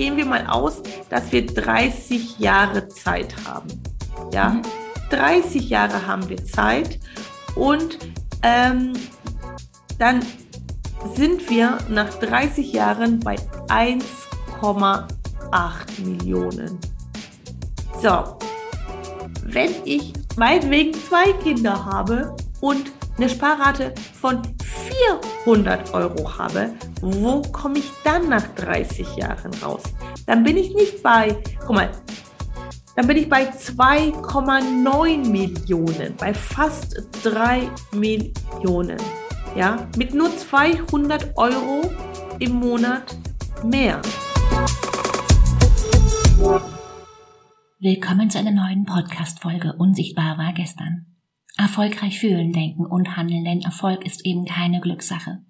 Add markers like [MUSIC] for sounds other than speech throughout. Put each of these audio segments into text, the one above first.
gehen wir mal aus, dass wir 30 Jahre Zeit haben. Ja, mhm. 30 Jahre haben wir Zeit und ähm, dann sind wir nach 30 Jahren bei 1,8 Millionen. So, wenn ich meinetwegen zwei Kinder habe und eine Sparrate von 400 Euro habe, wo komme ich dann nach 30 Jahren raus? Dann bin ich nicht bei, guck mal, dann bin ich bei 2,9 Millionen, bei fast 3 Millionen. Ja, mit nur 200 Euro im Monat mehr. Willkommen zu einer neuen Podcast-Folge Unsichtbar war gestern. Erfolgreich fühlen, denken und handeln, denn Erfolg ist eben keine Glückssache.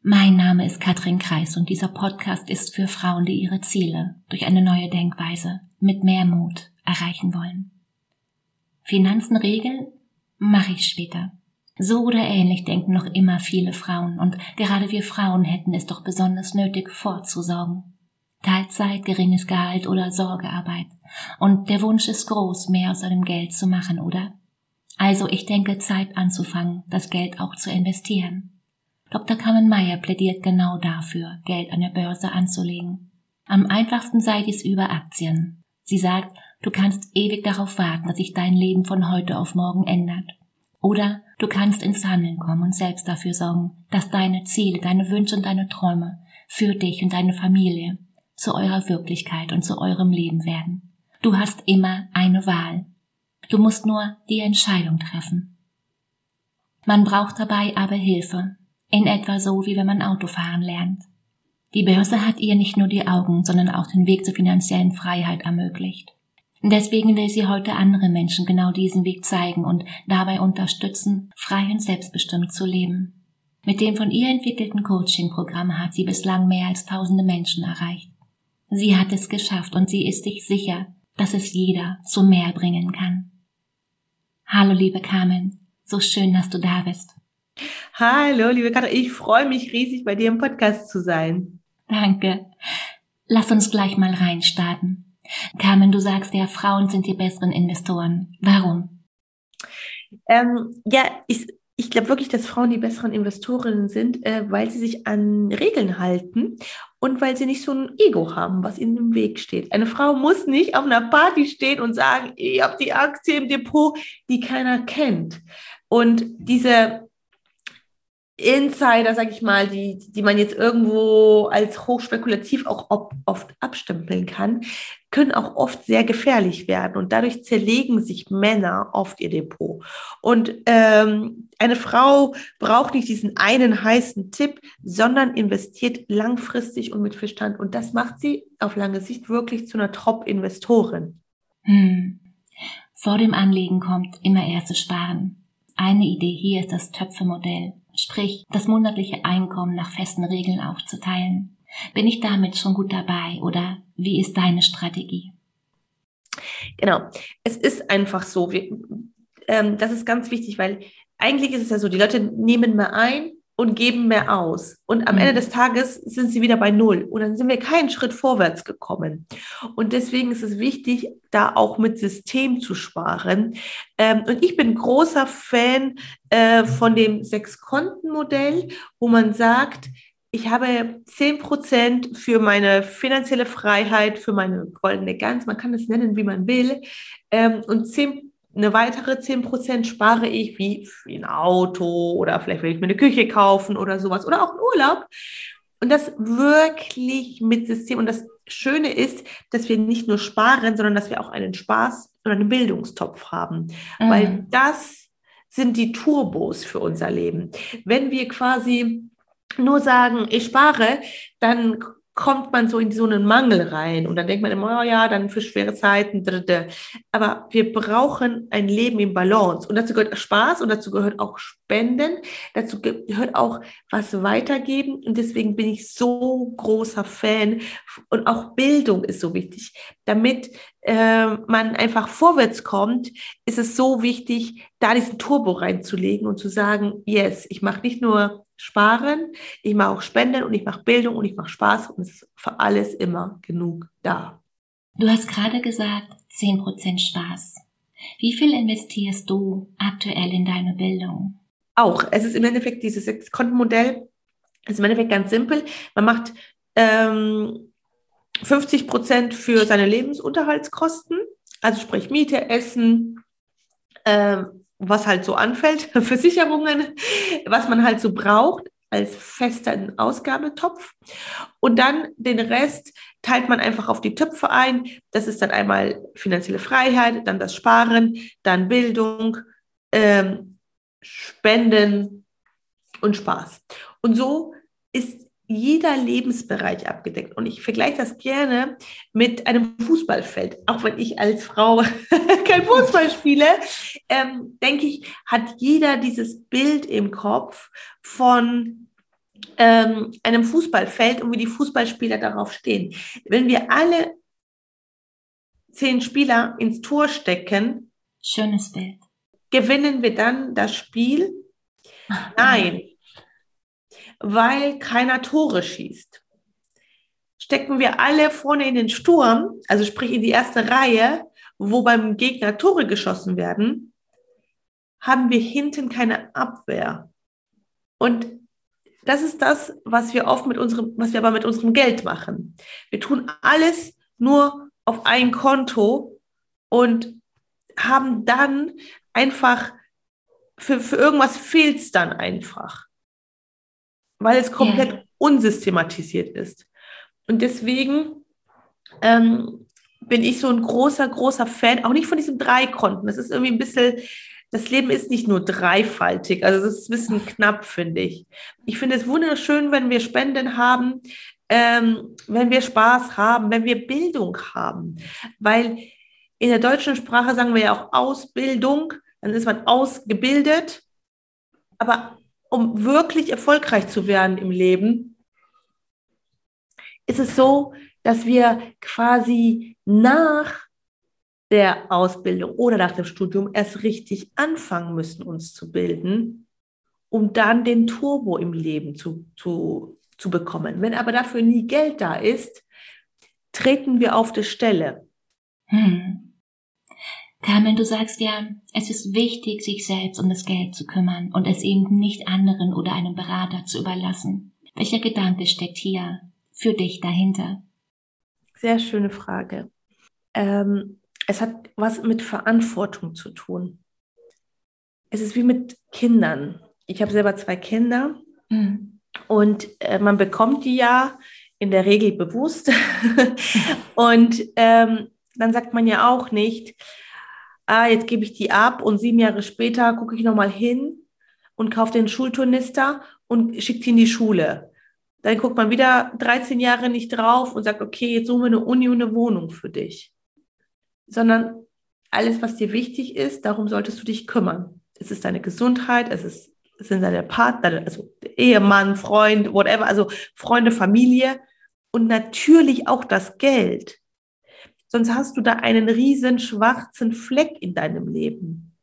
Mein Name ist Katrin Kreis und dieser Podcast ist für Frauen, die ihre Ziele durch eine neue Denkweise mit mehr Mut erreichen wollen. Finanzen regeln mache ich später. So oder ähnlich denken noch immer viele Frauen und gerade wir Frauen hätten es doch besonders nötig vorzusorgen. Teilzeit, geringes Gehalt oder Sorgearbeit. Und der Wunsch ist groß, mehr aus seinem Geld zu machen, oder? Also ich denke, Zeit anzufangen, das Geld auch zu investieren. Dr. Carmen Meyer plädiert genau dafür, Geld an der Börse anzulegen. Am einfachsten sei dies über Aktien. Sie sagt, du kannst ewig darauf warten, dass sich dein Leben von heute auf morgen ändert. Oder du kannst ins Handeln kommen und selbst dafür sorgen, dass deine Ziele, deine Wünsche und deine Träume für dich und deine Familie zu eurer Wirklichkeit und zu eurem Leben werden. Du hast immer eine Wahl. Du musst nur die Entscheidung treffen. Man braucht dabei aber Hilfe, in etwa so wie wenn man Autofahren lernt. Die Börse hat ihr nicht nur die Augen, sondern auch den Weg zur finanziellen Freiheit ermöglicht. Deswegen will sie heute andere Menschen genau diesen Weg zeigen und dabei unterstützen, frei und selbstbestimmt zu leben. Mit dem von ihr entwickelten Coaching-Programm hat sie bislang mehr als tausende Menschen erreicht. Sie hat es geschafft und sie ist sich sicher, dass es jeder zu mehr bringen kann. Hallo, liebe Carmen. So schön, dass du da bist. Hallo, liebe Katrin. Ich freue mich riesig, bei dir im Podcast zu sein. Danke. Lass uns gleich mal reinstarten. Carmen, du sagst ja, Frauen sind die besseren Investoren. Warum? Ähm, ja, ich, ich glaube wirklich, dass Frauen die besseren Investorinnen sind, äh, weil sie sich an Regeln halten und weil sie nicht so ein Ego haben, was ihnen im Weg steht. Eine Frau muss nicht auf einer Party stehen und sagen, ich habe die Aktie im Depot, die keiner kennt. Und diese Insider, sag ich mal, die, die man jetzt irgendwo als hochspekulativ auch oft abstempeln kann, können auch oft sehr gefährlich werden und dadurch zerlegen sich Männer oft ihr Depot. Und ähm, eine Frau braucht nicht diesen einen heißen Tipp, sondern investiert langfristig und mit Verstand. Und das macht sie auf lange Sicht wirklich zu einer Top-Investorin. Hm. Vor dem Anlegen kommt immer erstes Sparen. Eine Idee hier ist das Töpfemodell sprich das monatliche Einkommen nach festen Regeln aufzuteilen. Bin ich damit schon gut dabei oder wie ist deine Strategie? Genau, es ist einfach so. Wir, ähm, das ist ganz wichtig, weil eigentlich ist es ja so, die Leute nehmen mehr ein und geben mehr aus. Und am mhm. Ende des Tages sind sie wieder bei Null. Und dann sind wir keinen Schritt vorwärts gekommen. Und deswegen ist es wichtig, da auch mit System zu sparen. Ähm, und ich bin großer Fan äh, von dem Sechs-Konten-Modell, wo man sagt, ich habe zehn Prozent für meine finanzielle Freiheit, für meine goldene Gans, man kann es nennen, wie man will, ähm, und zehn eine weitere 10% spare ich, wie für ein Auto oder vielleicht will ich mir eine Küche kaufen oder sowas oder auch einen Urlaub. Und das wirklich mit System. Und das Schöne ist, dass wir nicht nur sparen, sondern dass wir auch einen Spaß oder einen Bildungstopf haben. Mhm. Weil das sind die Turbos für unser Leben. Wenn wir quasi nur sagen, ich spare, dann kommt man so in so einen Mangel rein und dann denkt man immer, oh ja, dann für schwere Zeiten. Aber wir brauchen ein Leben im Balance und dazu gehört Spaß und dazu gehört auch Spenden, dazu gehört auch was weitergeben und deswegen bin ich so großer Fan und auch Bildung ist so wichtig. Damit man einfach vorwärts kommt, ist es so wichtig, da diesen Turbo reinzulegen und zu sagen, yes, ich mache nicht nur Sparen, ich mache auch Spenden und ich mache Bildung und ich mache Spaß und es ist für alles immer genug da. Du hast gerade gesagt, 10% Spaß. Wie viel investierst du aktuell in deine Bildung? Auch. Es ist im Endeffekt dieses Sechs-Konten-Modell. Es ist im Endeffekt ganz simpel. Man macht ähm, 50 Prozent für seine Lebensunterhaltskosten, also sprich Miete, Essen, ähm, was halt so anfällt, [LAUGHS] Versicherungen, was man halt so braucht als fester Ausgabetopf. Und dann den Rest teilt man einfach auf die Töpfe ein. Das ist dann einmal finanzielle Freiheit, dann das Sparen, dann Bildung, ähm, Spenden und Spaß. Und so ist jeder Lebensbereich abgedeckt. Und ich vergleiche das gerne mit einem Fußballfeld. Auch wenn ich als Frau [LAUGHS] kein Fußball spiele, ähm, denke ich, hat jeder dieses Bild im Kopf von ähm, einem Fußballfeld und wie die Fußballspieler darauf stehen. Wenn wir alle zehn Spieler ins Tor stecken, schönes Bild. Gewinnen wir dann das Spiel? Nein, weil keiner Tore schießt. Stecken wir alle vorne in den Sturm, also sprich in die erste Reihe, wo beim Gegner Tore geschossen werden, haben wir hinten keine Abwehr. Und das ist das, was wir oft mit unserem, was wir aber mit unserem Geld machen. Wir tun alles nur auf ein Konto und haben dann einfach, für, für irgendwas fehlt es dann einfach weil es komplett yeah. unsystematisiert ist. Und deswegen ähm, bin ich so ein großer, großer Fan, auch nicht von diesem Dreikonten. Das ist irgendwie ein bisschen, das Leben ist nicht nur dreifaltig, also das ist ein bisschen knapp, finde ich. Ich finde es wunderschön, wenn wir Spenden haben, ähm, wenn wir Spaß haben, wenn wir Bildung haben, weil in der deutschen Sprache sagen wir ja auch Ausbildung, dann ist man ausgebildet, aber um wirklich erfolgreich zu werden im Leben, ist es so, dass wir quasi nach der Ausbildung oder nach dem Studium erst richtig anfangen müssen, uns zu bilden, um dann den Turbo im Leben zu, zu, zu bekommen. Wenn aber dafür nie Geld da ist, treten wir auf der Stelle. Hm. Carmen, du sagst ja, es ist wichtig, sich selbst um das Geld zu kümmern und es eben nicht anderen oder einem Berater zu überlassen. Welcher Gedanke steckt hier für dich dahinter? Sehr schöne Frage. Ähm, es hat was mit Verantwortung zu tun. Es ist wie mit Kindern. Ich habe selber zwei Kinder mhm. und äh, man bekommt die ja in der Regel bewusst. [LAUGHS] und ähm, dann sagt man ja auch nicht, ah, jetzt gebe ich die ab und sieben Jahre später gucke ich nochmal hin und kaufe den Schulturnister und schicke die in die Schule. Dann guckt man wieder 13 Jahre nicht drauf und sagt, okay, jetzt suchen wir eine Uni und eine Wohnung für dich. Sondern alles, was dir wichtig ist, darum solltest du dich kümmern. Es ist deine Gesundheit, es, ist, es sind deine Partner, also Ehemann, Freund, whatever, also Freunde, Familie und natürlich auch das Geld. Sonst hast du da einen riesen schwarzen Fleck in deinem Leben.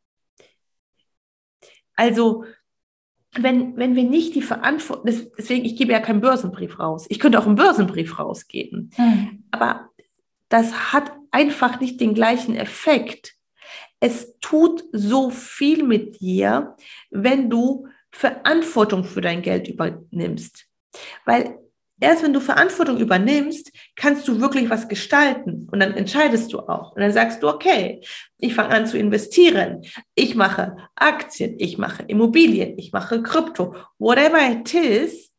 Also, wenn, wenn wir nicht die Verantwortung, deswegen, ich gebe ja keinen Börsenbrief raus. Ich könnte auch einen Börsenbrief rausgeben. Mhm. Aber das hat einfach nicht den gleichen Effekt. Es tut so viel mit dir, wenn du Verantwortung für dein Geld übernimmst. Weil erst wenn du Verantwortung übernimmst, kannst du wirklich was gestalten und dann entscheidest du auch. Und dann sagst du, okay, ich fange an zu investieren. Ich mache Aktien, ich mache Immobilien, ich mache Krypto, whatever it is.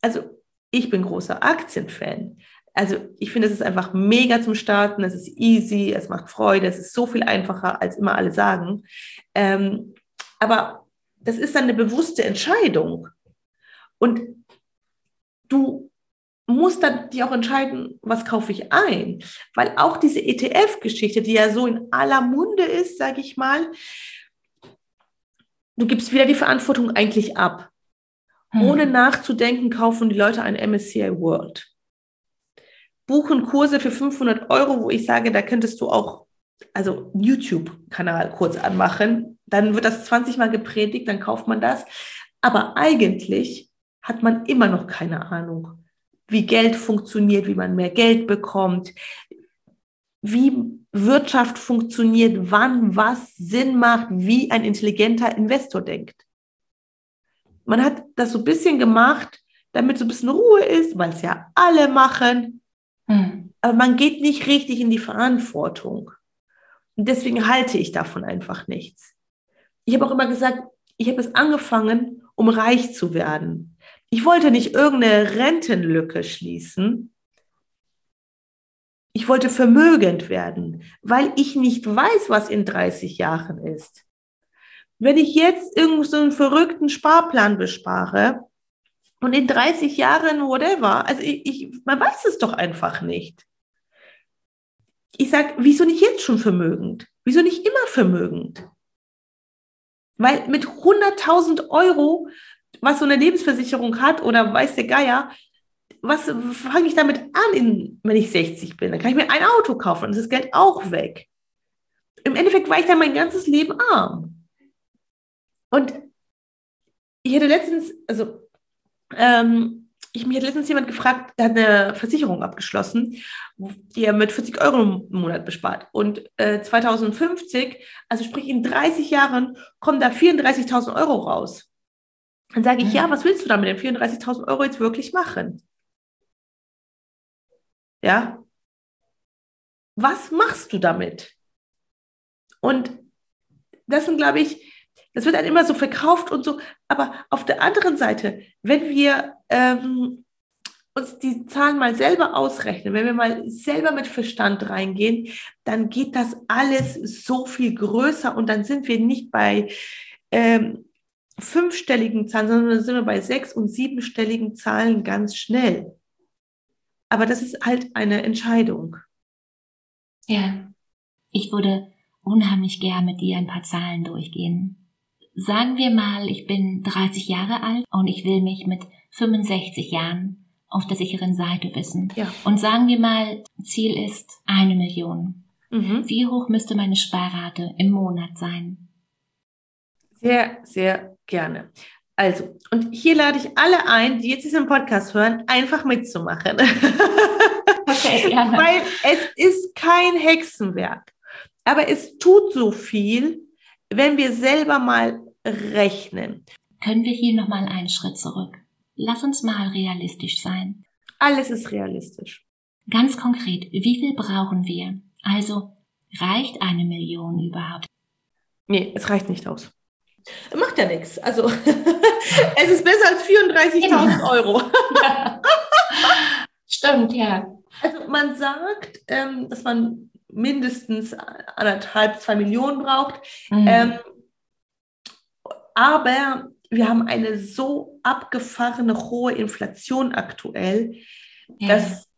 Also ich bin großer Aktienfan. Also ich finde, es ist einfach mega zum Starten, es ist easy, es macht Freude, es ist so viel einfacher, als immer alle sagen. Ähm, aber das ist dann eine bewusste Entscheidung. Und du musst dann dich auch entscheiden, was kaufe ich ein. Weil auch diese ETF-Geschichte, die ja so in aller Munde ist, sage ich mal, du gibst wieder die Verantwortung eigentlich ab. Hm. Ohne nachzudenken, kaufen die Leute ein MSCI World. Buchen Kurse für 500 Euro, wo ich sage, da könntest du auch also YouTube-Kanal kurz anmachen. Dann wird das 20 Mal gepredigt, dann kauft man das. Aber eigentlich hat man immer noch keine Ahnung, wie Geld funktioniert, wie man mehr Geld bekommt, wie Wirtschaft funktioniert, wann was Sinn macht, wie ein intelligenter Investor denkt. Man hat das so ein bisschen gemacht, damit so ein bisschen Ruhe ist, weil es ja alle machen. Mhm. Aber man geht nicht richtig in die Verantwortung. Und deswegen halte ich davon einfach nichts. Ich habe auch immer gesagt, ich habe es angefangen, um reich zu werden. Ich wollte nicht irgendeine Rentenlücke schließen. Ich wollte vermögend werden, weil ich nicht weiß, was in 30 Jahren ist. Wenn ich jetzt irgend so einen verrückten Sparplan bespare und in 30 Jahren whatever, also ich, ich, man weiß es doch einfach nicht. Ich sage, wieso nicht jetzt schon vermögend? Wieso nicht immer vermögend? Weil mit 100.000 Euro, was so eine Lebensversicherung hat oder weiß der Geier, was fange ich damit an, in, wenn ich 60 bin? Dann kann ich mir ein Auto kaufen und das Geld auch weg. Im Endeffekt war ich dann mein ganzes Leben arm. Und ich hatte letztens, also ähm, ich mich hat letztens jemand gefragt, der hat eine Versicherung abgeschlossen, die er mit 40 Euro im Monat bespart. Und äh, 2050, also sprich in 30 Jahren, kommen da 34.000 Euro raus. Dann sage ich, ja. ja, was willst du da mit den 34.000 Euro jetzt wirklich machen? Ja? Was machst du damit? Und das sind, glaube ich, das wird dann immer so verkauft und so. Aber auf der anderen Seite, wenn wir ähm, uns die Zahlen mal selber ausrechnen, wenn wir mal selber mit Verstand reingehen, dann geht das alles so viel größer und dann sind wir nicht bei ähm, fünfstelligen Zahlen, sondern dann sind wir bei sechs- und siebenstelligen Zahlen ganz schnell. Aber das ist halt eine Entscheidung. Ja, ich würde unheimlich gern mit dir ein paar Zahlen durchgehen. Sagen wir mal, ich bin 30 Jahre alt und ich will mich mit 65 Jahren auf der sicheren Seite wissen. Ja. Und sagen wir mal, Ziel ist eine Million. Mhm. Wie hoch müsste meine Sparrate im Monat sein? Sehr, sehr gerne. Also, und hier lade ich alle ein, die jetzt diesen Podcast hören, einfach mitzumachen. [LAUGHS] Okay, gerne. Weil es ist kein Hexenwerk. Aber es tut so viel, wenn wir selber mal rechnen. Können wir hier nochmal einen Schritt zurück? Lass uns mal realistisch sein. Alles ist realistisch. Ganz konkret, wie viel brauchen wir? Also, reicht eine Million überhaupt? Nee, es reicht nicht aus. Macht ja nichts. Also, [LAUGHS] es ist besser als 34.000 Euro. [LAUGHS] Stimmt, ja. Also, man sagt, ähm, dass man mindestens anderthalb, zwei Millionen braucht. Mhm. Ähm, aber wir haben eine so abgefahrene hohe Inflation aktuell, ja. dass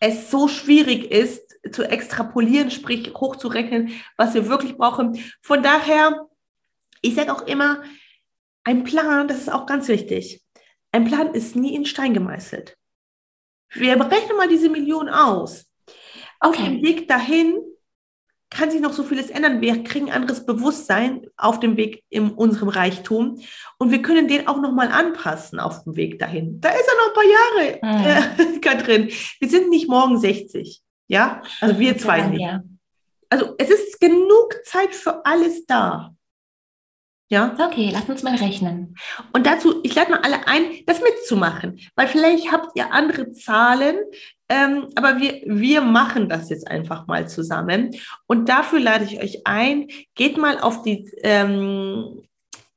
es so schwierig ist zu extrapolieren, sprich hochzurechnen, was wir wirklich brauchen. Von daher, ich sage auch immer, ein Plan, das ist auch ganz wichtig. Ein Plan ist nie in Stein gemeißelt. Wir berechnen mal diese Million aus. Auf okay. dem Weg dahin kann sich noch so vieles ändern. Wir kriegen anderes Bewusstsein auf dem Weg in unserem Reichtum und wir können den auch noch mal anpassen auf dem Weg dahin. Da ist er noch ein paar Jahre, mhm. äh, [LAUGHS] Katrin. Wir sind nicht morgen 60, ja? Also wir zwei nicht. Also es ist genug Zeit für alles da. Ja. Okay, lass uns mal rechnen. Und dazu, ich lade mal alle ein, das mitzumachen, weil vielleicht habt ihr andere Zahlen, ähm, aber wir, wir machen das jetzt einfach mal zusammen. Und dafür lade ich euch ein, geht mal auf die ähm,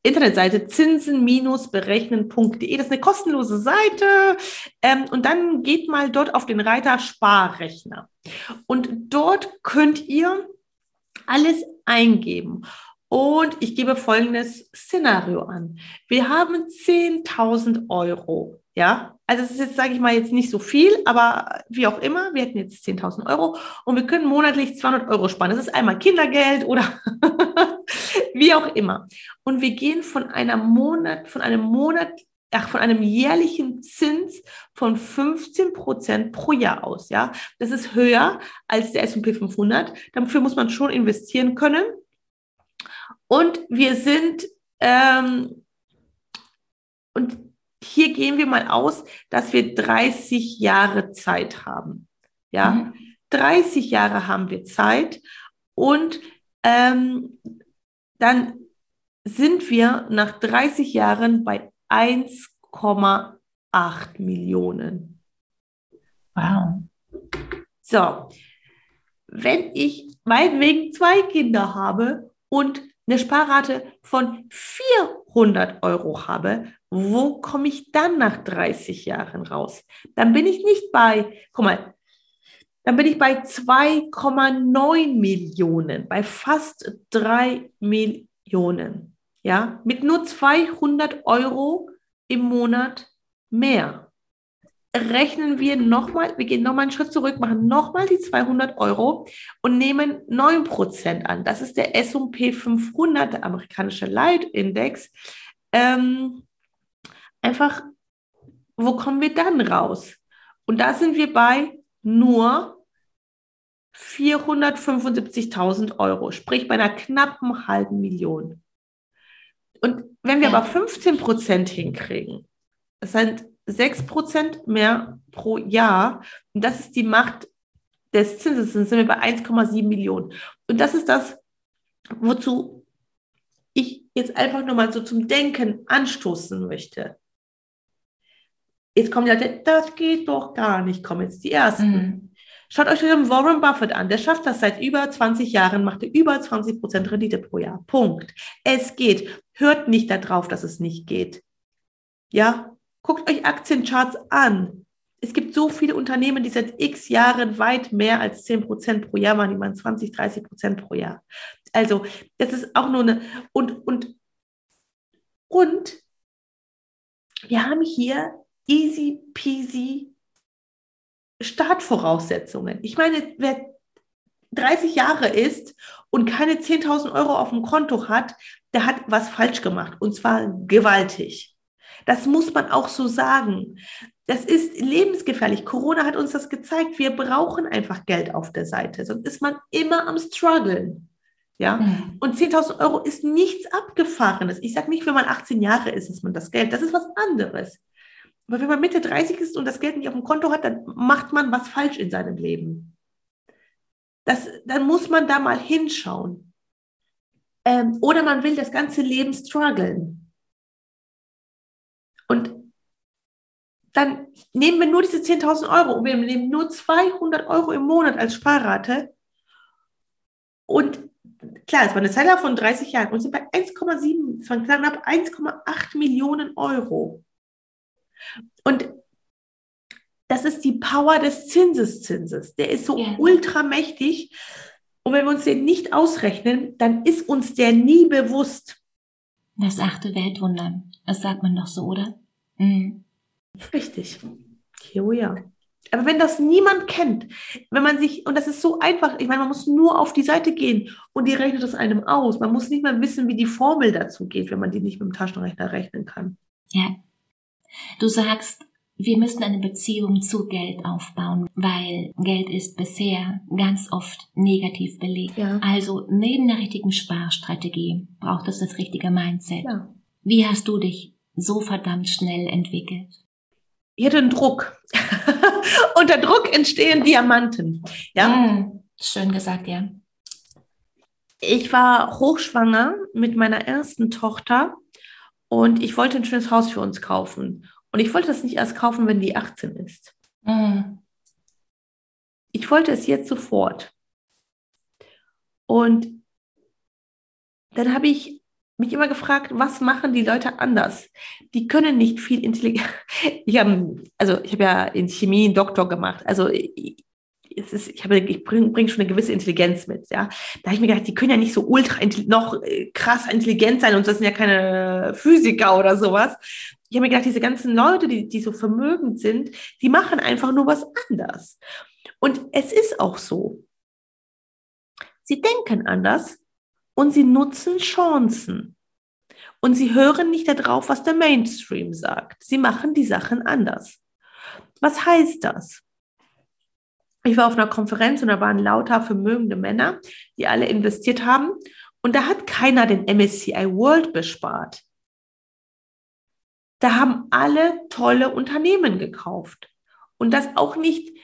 Internetseite zinsen-berechnen.de. Das ist eine kostenlose Seite. Ähm, und dann geht mal dort auf den Reiter Sparrechner. Und dort könnt ihr alles eingeben. Und ich gebe folgendes Szenario an. Wir haben 10.000 Euro. Ja, also es ist jetzt, sage ich mal, jetzt nicht so viel, aber wie auch immer, wir hätten jetzt 10.000 Euro und wir können monatlich 200 Euro sparen. Das ist einmal Kindergeld oder [LAUGHS] wie auch immer. Und wir gehen von einer Monat, von einem Monat, ach, von einem jährlichen Zins von 15 Prozent pro Jahr aus. Ja, das ist höher als der S&P 500. Dafür muss man schon investieren können. Und wir sind ähm, und hier gehen wir mal aus, dass wir 30 Jahre Zeit haben. Ja, mhm. 30 Jahre haben wir Zeit und ähm, dann sind wir nach 30 Jahren bei 1,8 Millionen. Wow. So, wenn ich meinetwegen zwei Kinder habe und eine Sparrate von 400 Euro habe, wo komme ich dann nach 30 Jahren raus? Dann bin ich nicht bei, guck mal, dann bin ich bei 2,9 Millionen, bei fast 3 Millionen. Ja, mit nur 200 Euro im Monat mehr. Rechnen wir nochmal, wir gehen nochmal einen Schritt zurück, machen nochmal die 200 Euro und nehmen 9% an. Das ist der S&P 500, der amerikanische Leitindex. Ähm, einfach, wo kommen wir dann raus? Und da sind wir bei nur 475.000 Euro, sprich bei einer knappen halben Million. Und wenn wir aber 15 Prozent hinkriegen, das sind 6 Prozent mehr pro Jahr, und das ist die Macht des Zinses, dann sind wir bei 1,7 Millionen. Und das ist das, wozu ich jetzt einfach nur mal so zum Denken anstoßen möchte. Jetzt kommen die Leute, das geht doch gar nicht, kommen jetzt die Ersten. Mhm. Schaut euch den Warren Buffett an. Der schafft das seit über 20 Jahren, macht er über 20 Prozent Rendite pro Jahr. Punkt. Es geht. Hört nicht darauf, dass es nicht geht. Ja? Guckt euch Aktiencharts an. Es gibt so viele Unternehmen, die seit x Jahren weit mehr als 10 Prozent pro Jahr machen. Die machen 20, 30 Prozent pro Jahr. Also, das ist auch nur eine, und, und, und wir haben hier easy peasy Startvoraussetzungen. Ich meine, wer 30 Jahre ist und keine 10.000 Euro auf dem Konto hat, der hat was falsch gemacht und zwar gewaltig. Das muss man auch so sagen. Das ist lebensgefährlich. Corona hat uns das gezeigt. Wir brauchen einfach Geld auf der Seite, sonst ist man immer am struggeln. Ja, mhm. und 10.000 Euro ist nichts Abgefahrenes. Ich sage nicht, wenn man 18 Jahre ist, ist man das Geld. Das ist was anderes. Aber wenn man Mitte 30 ist und das Geld nicht auf dem Konto hat, dann macht man was falsch in seinem Leben. Das, dann muss man da mal hinschauen. Ähm, oder man will das ganze Leben strugglen. Und dann nehmen wir nur diese 10.000 Euro und wir nehmen nur 200 Euro im Monat als Sparrate. Und klar, es war eine Zeit von 30 Jahren und sind bei 1,7, von knapp 1,8 Millionen Euro. Und das ist die Power des Zinseszinses. Der ist so ja. ultramächtig. Und wenn wir uns den nicht ausrechnen, dann ist uns der nie bewusst. Das achte Weltwunder. Das sagt man doch so, oder? Mhm. Richtig. Oh ja. Aber wenn das niemand kennt, wenn man sich, und das ist so einfach, ich meine, man muss nur auf die Seite gehen und die rechnet es einem aus. Man muss nicht mal wissen, wie die Formel dazu geht, wenn man die nicht mit dem Taschenrechner rechnen kann. Ja, Du sagst, wir müssen eine Beziehung zu Geld aufbauen, weil Geld ist bisher ganz oft negativ belegt. Ja. Also neben der richtigen Sparstrategie braucht es das richtige Mindset. Ja. Wie hast du dich so verdammt schnell entwickelt? Ich hatte einen Druck. [LAUGHS] Unter Druck entstehen Diamanten. Ja. Mm, schön gesagt, ja. Ich war hochschwanger mit meiner ersten Tochter und ich wollte ein schönes Haus für uns kaufen. Und ich wollte das nicht erst kaufen, wenn die 18 ist. Mhm. Ich wollte es jetzt sofort. Und dann habe ich mich immer gefragt, was machen die Leute anders? Die können nicht viel intelligent. [LAUGHS] Ich habe also ich ja in Chemie einen Doktor gemacht. Also es ist, ich, ich bringe bring schon eine gewisse Intelligenz mit, ja. Da habe ich mir gedacht, die können ja nicht so ultra noch äh, krass intelligent sein und das sind ja keine Physiker oder sowas. Ich habe mir gedacht, diese ganzen Leute, die, die so vermögend sind, die machen einfach nur was anders. Und es ist auch so. Sie denken anders und sie nutzen Chancen. Und sie hören nicht darauf, was der Mainstream sagt. Sie machen die Sachen anders. Was heißt das? ich war auf einer Konferenz und da waren lauter vermögende Männer, die alle investiert haben. Und da hat keiner den MSCI World bespart. da haben alle tolle Unternehmen gekauft. Und das auch nicht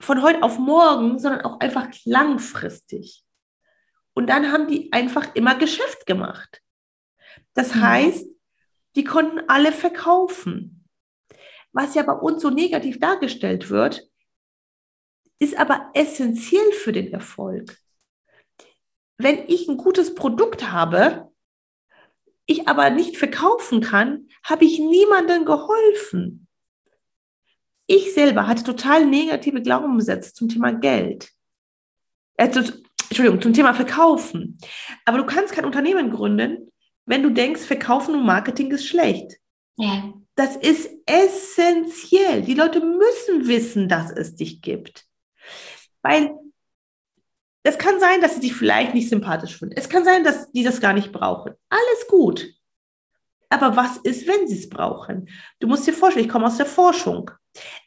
von heute auf morgen, sondern auch einfach langfristig. Und dann haben die einfach immer Geschäft gemacht. Das mhm. heißt, die konnten alle verkaufen. Was ja bei uns so negativ dargestellt wird, ist aber essentiell für den Erfolg. Wenn ich ein gutes Produkt habe, ich aber nicht verkaufen kann, habe ich niemandem geholfen. Ich selber hatte total negative Glaubenssätze zum Thema Geld. Zu, Entschuldigung, zum Thema Verkaufen. Aber du kannst kein Unternehmen gründen, wenn du denkst, Verkaufen und Marketing ist schlecht. Ja. Das ist essentiell. Die Leute müssen wissen, dass es dich gibt. Weil es kann sein, dass sie dich vielleicht nicht sympathisch finden. Es kann sein, dass die das gar nicht brauchen. Alles gut. Aber was ist, wenn sie es brauchen? Du musst dir vorstellen, ich komme aus der Forschung.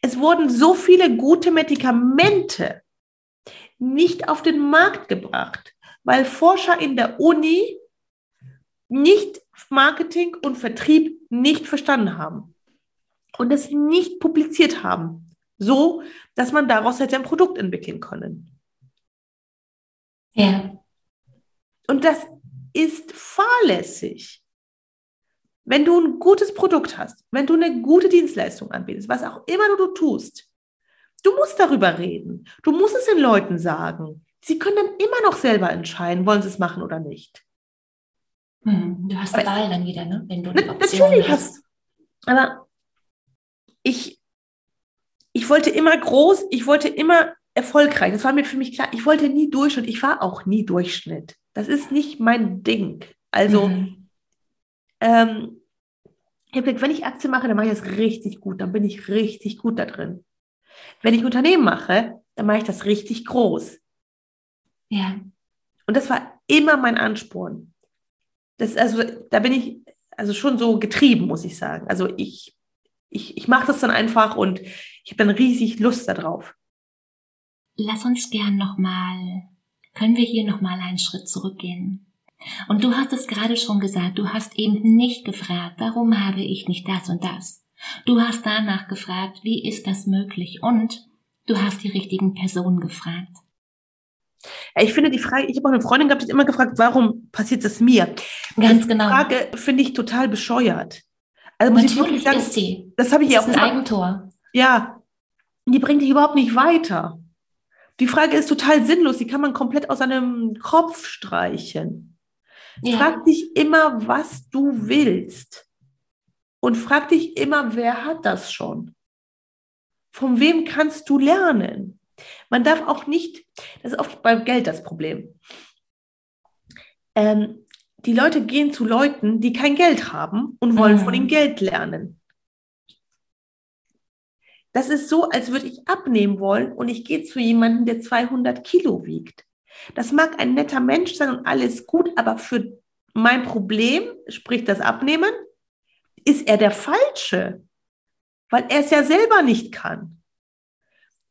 Es wurden so viele gute Medikamente nicht auf den Markt gebracht, weil Forscher in der Uni nicht Marketing und Vertrieb nicht verstanden haben und es nicht publiziert haben, so dass man daraus hätte ein Produkt entwickeln können. Ja. Und das ist fahrlässig. Wenn du ein gutes Produkt hast, wenn du eine gute Dienstleistung anbietest, was auch immer du tust, du musst darüber reden. Du musst es den Leuten sagen. Sie können dann immer noch selber entscheiden, wollen sie es machen oder nicht. Hm, du hast die Wahl dann wieder, ne? wenn du eine Option natürlich hast. Aber ich, ich wollte immer groß, ich wollte immer erfolgreich. Das war mir für mich klar. Ich wollte nie Durchschnitt. Ich war auch nie Durchschnitt. Das ist nicht mein Ding. Also, mhm. ähm, ich habe gesagt, wenn ich Aktien mache, dann mache ich das richtig gut. Dann bin ich richtig gut da drin. Wenn ich Unternehmen mache, dann mache ich das richtig groß. Ja. Und das war immer mein Ansporn. Das, also, da bin ich also schon so getrieben, muss ich sagen. Also ich, ich, ich mache das dann einfach und ich habe dann riesig Lust darauf lass uns gern nochmal, können wir hier nochmal einen Schritt zurückgehen? Und du hast es gerade schon gesagt, du hast eben nicht gefragt, warum habe ich nicht das und das? Du hast danach gefragt, wie ist das möglich? Und du hast die richtigen Personen gefragt. Ich finde die Frage, ich habe auch eine Freundin gehabt, die hat immer gefragt, warum passiert das mir? Ganz die genau. Die Frage finde ich total bescheuert. Also muss Natürlich ich wirklich sagen, ist sie. Das habe ich das ja auch. Ist ein Eigentor. Ja, die bringt dich überhaupt nicht weiter. Die Frage ist total sinnlos, die kann man komplett aus einem Kopf streichen. Ja. Frag dich immer, was du willst. Und frag dich immer, wer hat das schon? Von wem kannst du lernen? Man darf auch nicht, das ist oft beim Geld das Problem. Ähm, die Leute gehen zu Leuten, die kein Geld haben und wollen mhm. von ihnen Geld lernen. Das ist so, als würde ich abnehmen wollen und ich gehe zu jemandem, der 200 Kilo wiegt. Das mag ein netter Mensch sein und alles gut, aber für mein Problem, sprich das Abnehmen, ist er der Falsche, weil er es ja selber nicht kann.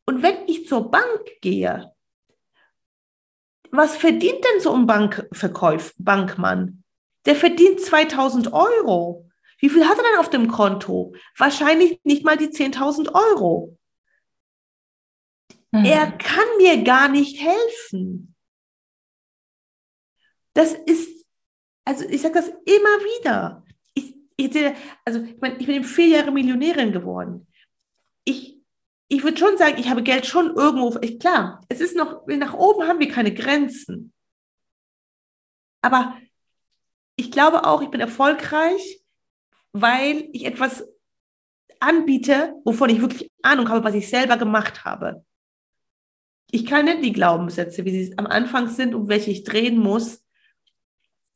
Und wenn ich zur Bank gehe, was verdient denn so ein Bankverkäuf, Bankmann? Der verdient 2000 Euro. Wie viel hat er denn auf dem Konto? Wahrscheinlich nicht mal die 10.000 Euro. Mhm. Er kann mir gar nicht helfen. Das ist, also ich sage das immer wieder. Ich, ich, also ich, mein, ich bin vier Jahre Millionärin geworden. Ich, ich würde schon sagen, ich habe Geld schon irgendwo, ich, klar, es ist noch, nach oben haben wir keine Grenzen. Aber ich glaube auch, ich bin erfolgreich, weil ich etwas anbiete, wovon ich wirklich Ahnung habe, was ich selber gemacht habe. Ich kann nicht die Glaubenssätze, wie sie am Anfang sind und welche ich drehen muss,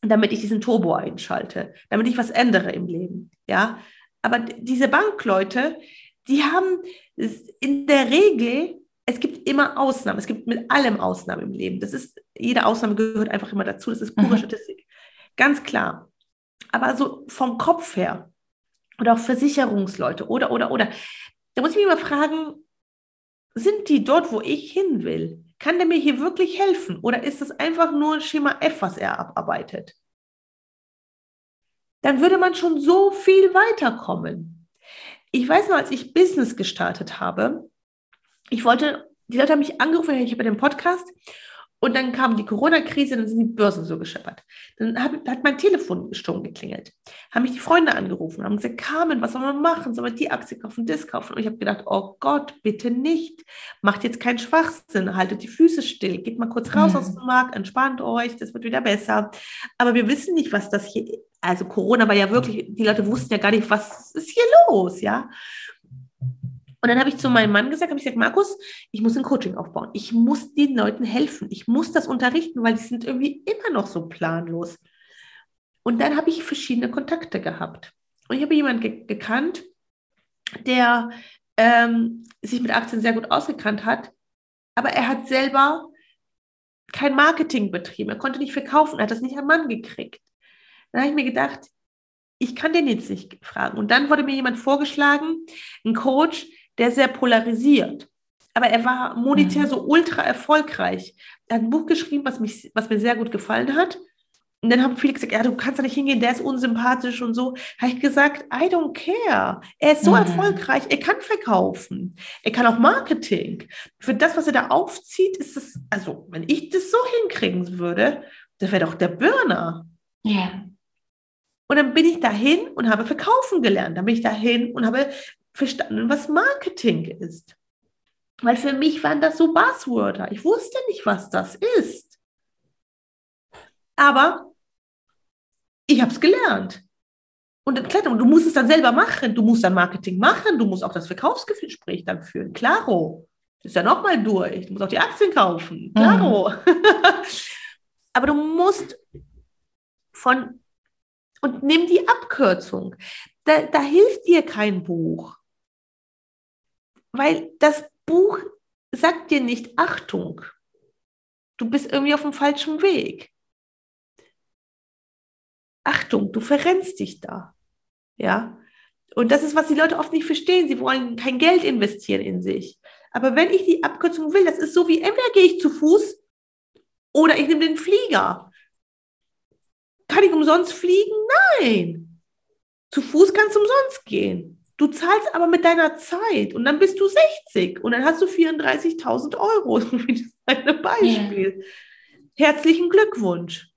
damit ich diesen Turbo einschalte, damit ich was ändere im Leben. Ja, aber diese Bankleute, die haben in der Regel, es gibt immer Ausnahmen, es gibt mit allem Ausnahmen im Leben. Das ist, jede Ausnahme gehört einfach immer dazu. Das ist pure mhm. Statistik. Ganz klar. Aber so vom Kopf her, oder auch Versicherungsleute oder, oder, oder. Da muss ich mich mal fragen, sind die dort, wo ich hin will? Kann der mir hier wirklich helfen? Oder ist das einfach nur Schema F, was er abarbeitet? dann würde man schon so viel weiterkommen. Ich weiß noch, als ich Business gestartet habe, ich wollte, die Leute haben mich angerufen, ich habe den Podcast und dann kam die Corona-Krise, dann sind die Börsen so gescheppert. Dann hab, hat mein Telefon stumm geklingelt. Haben mich die Freunde angerufen, haben gesagt, Carmen, was soll man machen? Soll man die Aktie kaufen, das kaufen? Und ich habe gedacht, oh Gott, bitte nicht. Macht jetzt keinen Schwachsinn, haltet die Füße still, geht mal kurz raus mhm. aus dem Markt, entspannt euch, das wird wieder besser. Aber wir wissen nicht, was das hier, also Corona war ja wirklich, die Leute wussten ja gar nicht, was ist hier los, ja. Und dann habe ich zu meinem Mann gesagt, habe ich gesagt, Markus, ich muss ein Coaching aufbauen. Ich muss den Leuten helfen. Ich muss das unterrichten, weil die sind irgendwie immer noch so planlos. Und dann habe ich verschiedene Kontakte gehabt. Und ich habe jemanden ge gekannt, der ähm, sich mit Aktien sehr gut ausgekannt hat, aber er hat selber kein Marketing betrieben. Er konnte nicht verkaufen, er hat das nicht am Mann gekriegt. Dann habe ich mir gedacht, ich kann den jetzt nicht fragen. Und dann wurde mir jemand vorgeschlagen, ein Coach, der sehr polarisiert. Aber er war monetär mhm. so ultra erfolgreich. Er hat ein Buch geschrieben, was, mich, was mir sehr gut gefallen hat. Und dann haben viele gesagt, ja, du kannst da nicht hingehen, der ist unsympathisch und so. Habe ich gesagt, I don't care. Er ist so mhm. erfolgreich, er kann verkaufen. Er kann auch Marketing. Für das, was er da aufzieht, ist es, also, wenn ich das so hinkriegen würde, das wäre doch der Burner. Ja. Und dann bin ich dahin und habe verkaufen gelernt. Dann bin ich dahin und habe verstanden, was Marketing ist. Weil für mich waren das so Buzzwörter. Ich wusste nicht, was das ist. Aber ich habe es gelernt. Und klar, du musst es dann selber machen. Du musst dann Marketing machen. Du musst auch das Verkaufsgespräch dann führen. Klaro. ist ja nochmal durch. Du musst auch die Aktien kaufen. Klaro. Mhm. [LAUGHS] Aber du musst von und nimm die Abkürzung. Da, da hilft dir kein Buch. Weil das Buch sagt dir nicht, Achtung, du bist irgendwie auf dem falschen Weg. Achtung, du verrennst dich da. Ja. Und das ist, was die Leute oft nicht verstehen. Sie wollen kein Geld investieren in sich. Aber wenn ich die Abkürzung will, das ist so wie entweder gehe ich zu Fuß oder ich nehme den Flieger. Kann ich umsonst fliegen? Nein. Zu Fuß kannst du umsonst gehen. Du zahlst aber mit deiner Zeit und dann bist du 60 und dann hast du 34.000 Euro. [LAUGHS] Das ist ein Beispiel. Ja. Herzlichen Glückwunsch.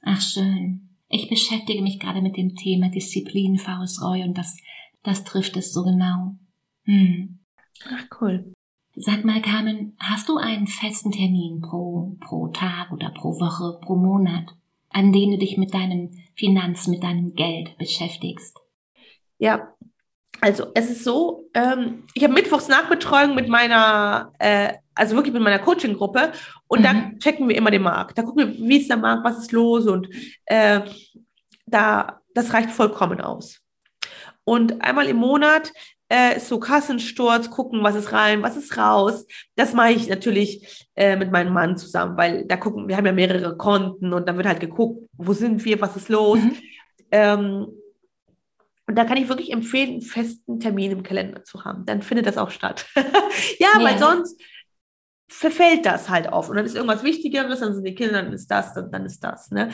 Ach schön. Ich beschäftige mich gerade mit dem Thema Disziplin, Faustreue und das, das trifft es so genau. Hm. Ach cool. Sag mal, Carmen, hast du einen festen Termin pro, pro Tag oder pro Woche, pro Monat, an dem du dich mit deinen Finanzen, mit deinem Geld beschäftigst? Ja, also es ist so, ähm, ich habe Mittwochs Nachbetreuung mit meiner, äh, also wirklich mit meiner Coaching-Gruppe und mhm. da checken wir immer den Markt. Da gucken wir, wie ist der Markt, was ist los und äh, da, das reicht vollkommen aus. Und einmal im Monat äh, ist so Kassensturz, gucken, was ist rein, was ist raus. Das mache ich natürlich äh, mit meinem Mann zusammen, weil da gucken, wir haben ja mehrere Konten und dann wird halt geguckt, wo sind wir, was ist los. Mhm. Ähm, und da kann ich wirklich empfehlen, einen festen Termin im Kalender zu haben. Dann findet das auch statt. ja, [LAUGHS] ja, weil sonst verfällt das halt oft. Und dann ist irgendwas Wichtigeres, dann sind die Kinder, dann ist das, dann, dann ist das. Ne?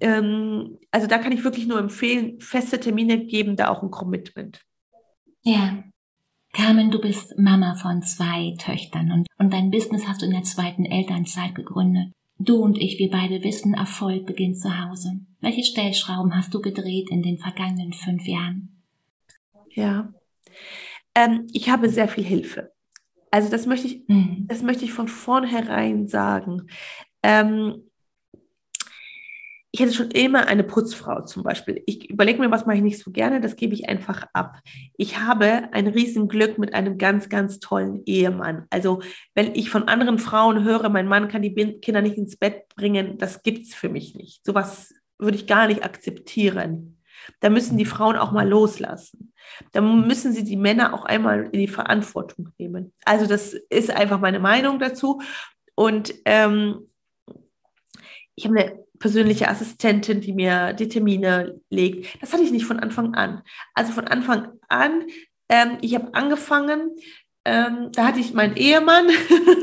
Ähm, also da kann ich wirklich nur empfehlen, feste Termine geben, da auch ein Commitment. Ja. Carmen, du bist Mama von zwei Töchtern und, und dein Business hast du in der zweiten Elternzeit gegründet. Du und ich, wir beide wissen, Erfolg beginnt zu Hause. Welche Stellschrauben hast du gedreht in den vergangenen fünf Jahren? Ja, ähm, ich habe sehr viel Hilfe. Also das möchte ich, mhm. das möchte ich von vornherein sagen. Ähm, ich hätte schon immer eine Putzfrau zum Beispiel. Ich überlege mir, was mache ich nicht so gerne, das gebe ich einfach ab. Ich habe ein Riesenglück mit einem ganz, ganz tollen Ehemann. Also wenn ich von anderen Frauen höre, mein Mann kann die Kinder nicht ins Bett bringen, das gibt es für mich nicht. Sowas würde ich gar nicht akzeptieren. Da müssen die Frauen auch mal loslassen. Da müssen sie die Männer auch einmal in die Verantwortung nehmen. Also das ist einfach meine Meinung dazu. Und ähm, ich habe eine persönliche Assistentin, die mir die Termine legt. Das hatte ich nicht von Anfang an. Also von Anfang an, ähm, ich habe angefangen, ähm, da hatte ich meinen Ehemann,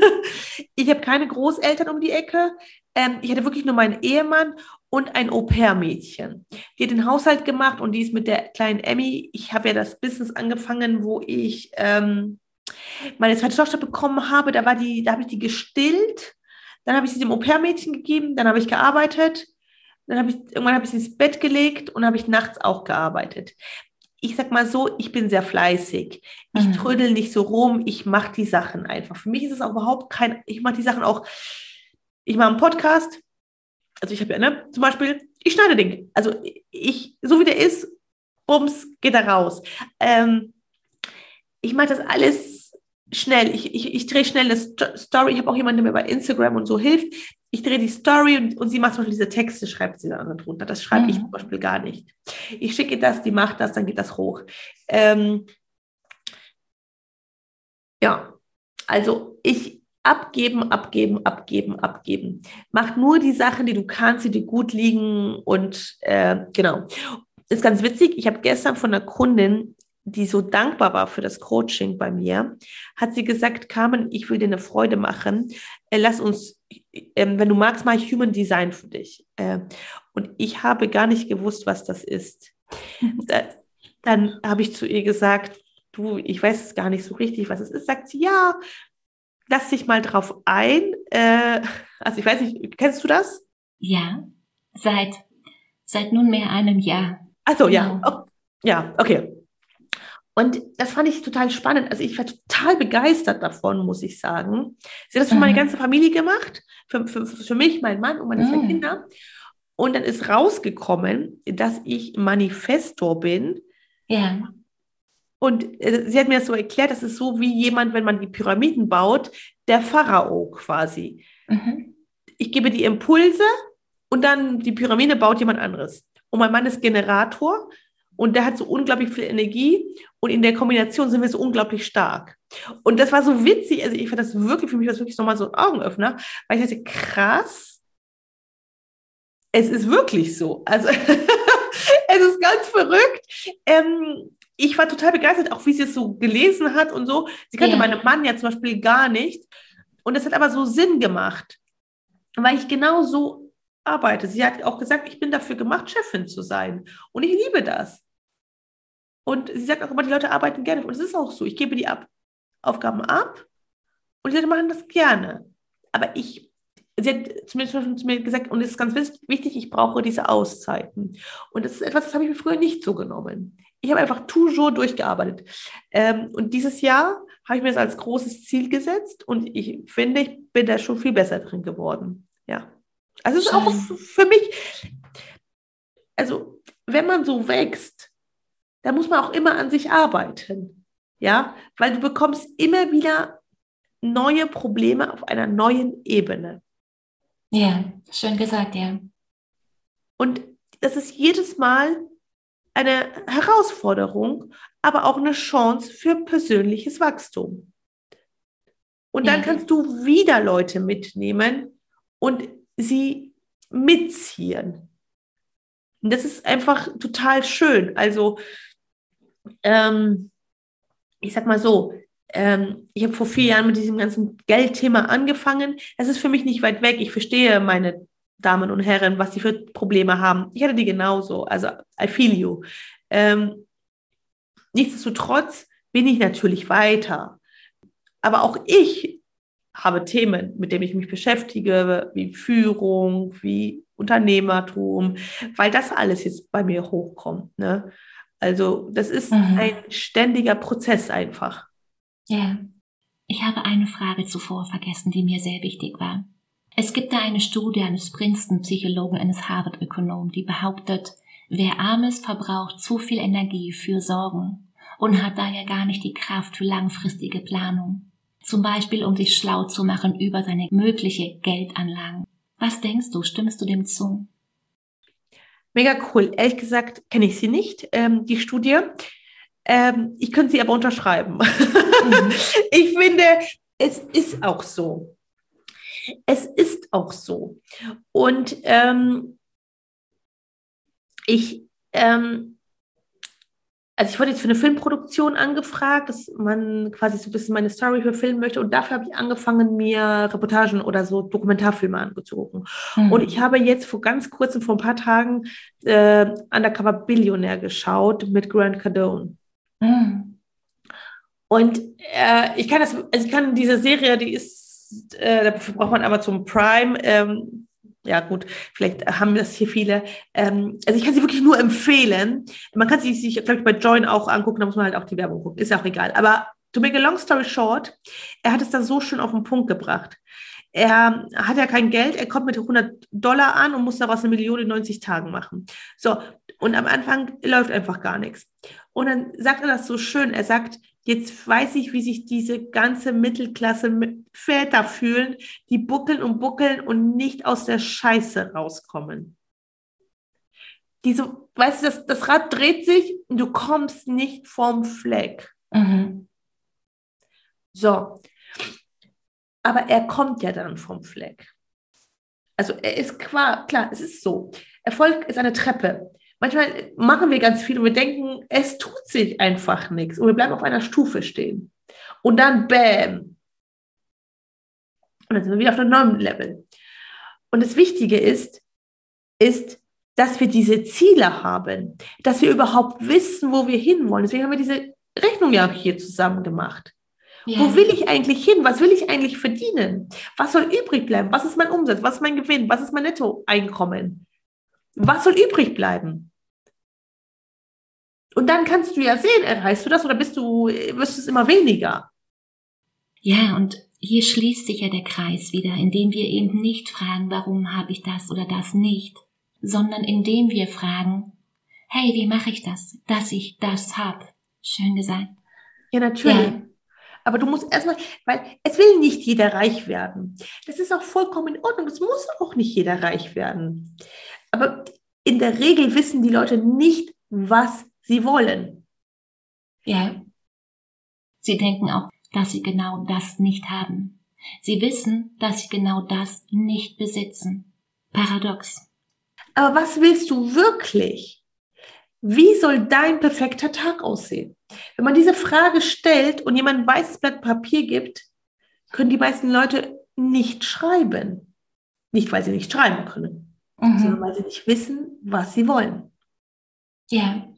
[LAUGHS] ich habe keine Großeltern um die Ecke, ähm, ich hatte wirklich nur meinen Ehemann und ein Au-pair-Mädchen. Die hat den Haushalt gemacht und die ist mit der kleinen Emmy. Ich habe ja das Business angefangen, wo ich ähm, meine zweite Tochter bekommen habe. Da war die, da habe ich die gestillt. Dann habe ich sie dem Au-pair-Mädchen gegeben. Dann habe ich gearbeitet. Dann habe ich irgendwann habe ich sie ins Bett gelegt und habe ich nachts auch gearbeitet. Ich sag mal so, ich bin sehr fleißig. Ich mhm. trödel nicht so rum. Ich mache die Sachen einfach. Für mich ist es auch überhaupt kein. Ich mache die Sachen auch. Ich mache einen Podcast also ich habe ja, ne, zum Beispiel, ich schneide den. Also ich, so wie der ist, bums, geht er raus. Ähm, ich mache das alles schnell. Ich, ich, ich drehe schnell eine Story. Ich habe auch jemanden, der mir bei Instagram und so hilft. Ich drehe die Story und, und sie macht zum Beispiel diese Texte, schreibt sie dann drunter. Das schreibe mhm. ich zum Beispiel gar nicht. Ich schicke das, die macht das, dann geht das hoch. Ähm, ja, also ich, abgeben, abgeben, abgeben, abgeben. Mach nur die Sachen, die du kannst, die dir gut liegen und äh, genau. Ist ganz witzig. Ich habe gestern von einer Kundin, die so dankbar war für das Coaching bei mir, hat sie gesagt, Carmen, ich will dir eine Freude machen. Äh, lass uns, äh, wenn du magst, ich Human Design für dich. Äh, und ich habe gar nicht gewusst, was das ist. [LAUGHS] da, dann habe ich zu ihr gesagt, du, ich weiß gar nicht so richtig, was es ist. Sagt sie, ja, lass dich mal drauf ein. Äh, also ich weiß nicht, kennst du das? Ja, seit seit nunmehr einem Jahr. Also genau. ja, oh, ja, okay. Und das fand ich total spannend. Also ich war total begeistert davon, muss ich sagen. Sie hat das für mhm. meine ganze Familie gemacht, für, für, für mich, meinen Mann und meine mhm. zwei Kinder. Und dann ist rausgekommen, dass ich Manifestor bin. Ja. Und äh, sie hat mir das so erklärt, das ist so wie jemand, wenn man die Pyramiden baut, der Pharao quasi. Mhm. Ich gebe die Impulse und dann die Pyramide baut jemand anderes. Und mein Mann ist Generator und der hat so unglaublich viel Energie und in der Kombination sind wir so unglaublich stark. Und das war so witzig, also ich fand das wirklich, für mich war das wirklich nochmal so ein Augenöffner, weil ich dachte, krass, es ist wirklich so. Also [LAUGHS] es ist ganz verrückt. Ähm, ich war total begeistert, auch wie sie es so gelesen hat und so. Sie kannte ja. meinen Mann ja zum Beispiel gar nicht. Und das hat aber so Sinn gemacht, weil ich genau so arbeite. Sie hat auch gesagt, ich bin dafür gemacht, Chefin zu sein. Und ich liebe das. Und sie sagt auch immer, die Leute arbeiten gerne. Und es ist auch so. Ich gebe die ab Aufgaben ab und die Leute machen das gerne. Aber ich, sie hat zumindest schon zu mir gesagt, und es ist ganz wichtig, ich brauche diese Auszeiten. Und das ist etwas, das habe ich mir früher nicht so genommen ich habe einfach toujours durchgearbeitet. Ähm, und dieses Jahr habe ich mir das als großes Ziel gesetzt und ich finde, ich bin da schon viel besser drin geworden. Ja. Also es ist auch für mich, also wenn man so wächst, da muss man auch immer an sich arbeiten. Ja, weil du bekommst immer wieder neue Probleme auf einer neuen Ebene. Ja, schön gesagt, ja. Und das ist jedes Mal eine Herausforderung, aber auch eine Chance für persönliches Wachstum. Und dann kannst du wieder Leute mitnehmen und sie mitziehen. Und das ist einfach total schön. Also, ähm, ich sag mal so, ähm, ich habe vor vier Jahren mit diesem ganzen Geldthema angefangen. Es ist für mich nicht weit weg. Ich verstehe meine Damen und Herren, was sie für Probleme haben. Ich hatte die genauso. Also, I feel you. Ähm, nichtsdestotrotz bin ich natürlich weiter. Aber auch ich habe Themen, mit denen ich mich beschäftige, wie Führung, wie Unternehmertum, weil das alles jetzt bei mir hochkommt. Ne? Also das ist mhm. ein ständiger Prozess einfach. Ja. Ich habe eine Frage zuvor vergessen, die mir sehr wichtig war. Es gibt da eine Studie eines Princeton-Psychologen, eines Harvard-Ökonomen, die behauptet, wer arm ist, verbraucht zu viel Energie für Sorgen und hat daher gar nicht die Kraft für langfristige Planung. Zum Beispiel, um sich schlau zu machen über seine mögliche Geldanlagen. Was denkst du? Stimmst du dem zu? Mega cool. Ehrlich gesagt kenne ich sie nicht, ähm, die Studie. Ähm, ich könnte sie aber unterschreiben. Mhm. [LAUGHS] ich finde, es ist auch so. Es ist auch so. Und ähm, ich, ähm, also ich wurde jetzt für eine Filmproduktion angefragt, dass man quasi so ein bisschen meine Story verfilmen möchte. Und dafür habe ich angefangen, mir Reportagen oder so Dokumentarfilme angezogen. Mhm. Und ich habe jetzt vor ganz kurzem, vor ein paar Tagen, äh, Undercover Billionär geschaut mit Grant Cardone. Mhm. Und äh, ich kann das, also ich kann diese Serie, die ist, äh, dafür braucht man Amazon Prime. Ähm, ja gut, vielleicht haben das hier viele. Ähm, also ich kann sie wirklich nur empfehlen. Man kann sie sich, glaube ich, bei Join auch angucken, da muss man halt auch die Werbung gucken, ist auch egal. Aber to make a long story short, er hat es da so schön auf den Punkt gebracht. Er hat ja kein Geld, er kommt mit 100 Dollar an und muss daraus eine Million in 90 Tagen machen. So, und am Anfang läuft einfach gar nichts. Und dann sagt er das so schön, er sagt, Jetzt weiß ich, wie sich diese ganze Mittelklasse Väter fühlen, die buckeln und buckeln und nicht aus der Scheiße rauskommen. Diese, weißt du, das, das Rad dreht sich und du kommst nicht vom Fleck. Mhm. So. Aber er kommt ja dann vom Fleck. Also er ist klar, klar, es ist so. Erfolg ist eine Treppe manchmal machen wir ganz viel und wir denken, es tut sich einfach nichts und wir bleiben auf einer Stufe stehen. Und dann bäm. Und dann sind wir wieder auf einem neuen Level. Und das Wichtige ist, ist, dass wir diese Ziele haben, dass wir überhaupt wissen, wo wir hinwollen. Deswegen haben wir diese Rechnung ja hier zusammen gemacht. Ja. Wo will ich eigentlich hin? Was will ich eigentlich verdienen? Was soll übrig bleiben? Was ist mein Umsatz? Was ist mein Gewinn? Was ist mein Nettoeinkommen? Was soll übrig bleiben? Und dann kannst du ja sehen, erreichst du das oder bist du, wirst es immer weniger? Ja, und hier schließt sich ja der Kreis wieder, indem wir eben nicht fragen, warum habe ich das oder das nicht, sondern indem wir fragen, hey, wie mache ich das, dass ich das habe? Schön gesagt. Ja, natürlich. Ja. Aber du musst erstmal, weil es will nicht jeder reich werden. Das ist auch vollkommen in Ordnung. Es muss auch nicht jeder reich werden. Aber in der Regel wissen die Leute nicht, was sie wollen. Ja. Sie denken auch, dass sie genau das nicht haben. Sie wissen, dass sie genau das nicht besitzen. Paradox. Aber was willst du wirklich? Wie soll dein perfekter Tag aussehen? Wenn man diese Frage stellt und jemand ein weißes Blatt Papier gibt, können die meisten Leute nicht schreiben. Nicht, weil sie nicht schreiben können, mhm. sondern weil sie nicht wissen, was sie wollen. Ja.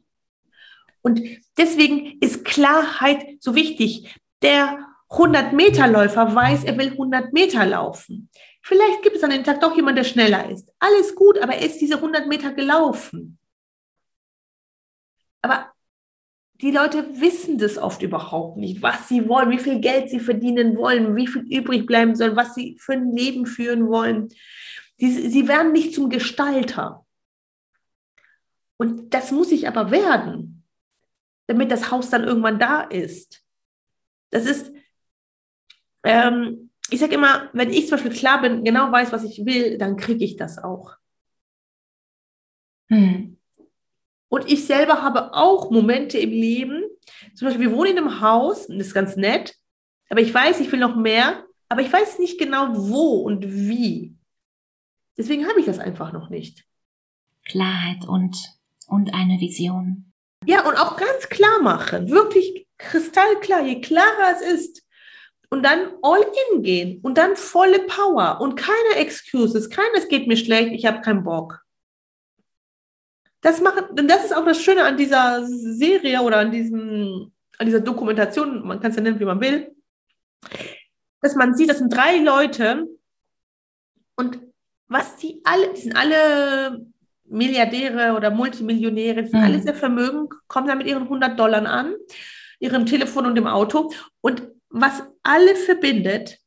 Und deswegen ist Klarheit so wichtig. Der 100-Meter-Läufer weiß, er will 100 Meter laufen. Vielleicht gibt es an dem Tag doch jemand, der schneller ist. Alles gut, aber er ist diese 100 Meter gelaufen. Aber die Leute wissen das oft überhaupt nicht, was sie wollen, wie viel Geld sie verdienen wollen, wie viel übrig bleiben soll, was sie für ein Leben führen wollen. Sie, sie werden nicht zum Gestalter. Und das muss ich aber werden damit das Haus dann irgendwann da ist. Das ist, ähm, ich sage immer, wenn ich zum Beispiel klar bin, genau weiß, was ich will, dann kriege ich das auch. Hm. Und ich selber habe auch Momente im Leben, zum Beispiel, wir wohnen in einem Haus, und das ist ganz nett, aber ich weiß, ich will noch mehr, aber ich weiß nicht genau wo und wie. Deswegen habe ich das einfach noch nicht. Klarheit und, und eine Vision. Ja, und auch ganz klar machen, wirklich kristallklar, je klarer es ist. Und dann all in gehen. Und dann volle Power. Und keine Excuses, keines geht mir schlecht, ich habe keinen Bock. Das machen, denn das ist auch das Schöne an dieser Serie oder an diesem, an dieser Dokumentation, man kann es ja nennen, wie man will, dass man sieht, das sind drei Leute. Und was die alle, die sind alle Milliardäre oder Multimillionäre, die sind mhm. alle sehr vermögend, kommen dann mit ihren 100 Dollar an, ihrem Telefon und dem Auto. Und was alle verbindet,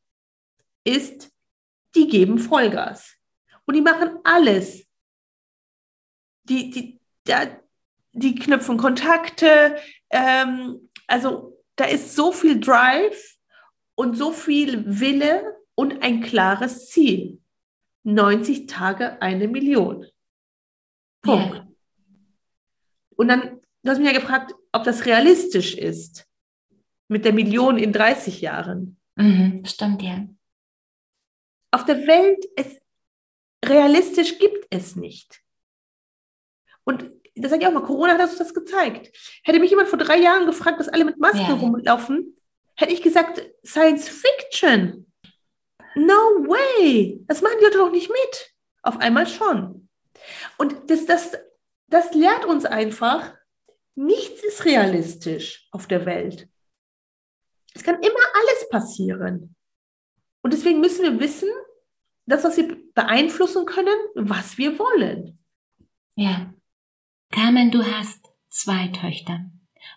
ist, die geben Vollgas. Und die machen alles. Die, die, da, die knüpfen Kontakte. Ähm, also da ist so viel Drive und so viel Wille und ein klares Ziel. 90 Tage eine Million. Punkt. Yeah. Und dann, du hast mich ja gefragt, ob das realistisch ist mit der Million in 30 Jahren. Mhm, stimmt, ja. Auf der Welt, es, realistisch gibt es nicht. Und das sage ich auch mal, Corona hat uns das gezeigt. Hätte mich jemand vor drei Jahren gefragt, dass alle mit Maske ja. rumlaufen, hätte ich gesagt, Science Fiction. No way. Das machen die Leute doch nicht mit. Auf einmal schon. Und das, das, das lehrt uns einfach, nichts ist realistisch auf der Welt. Es kann immer alles passieren. Und deswegen müssen wir wissen, dass was wir beeinflussen können, was wir wollen. Ja. Carmen, du hast zwei Töchter.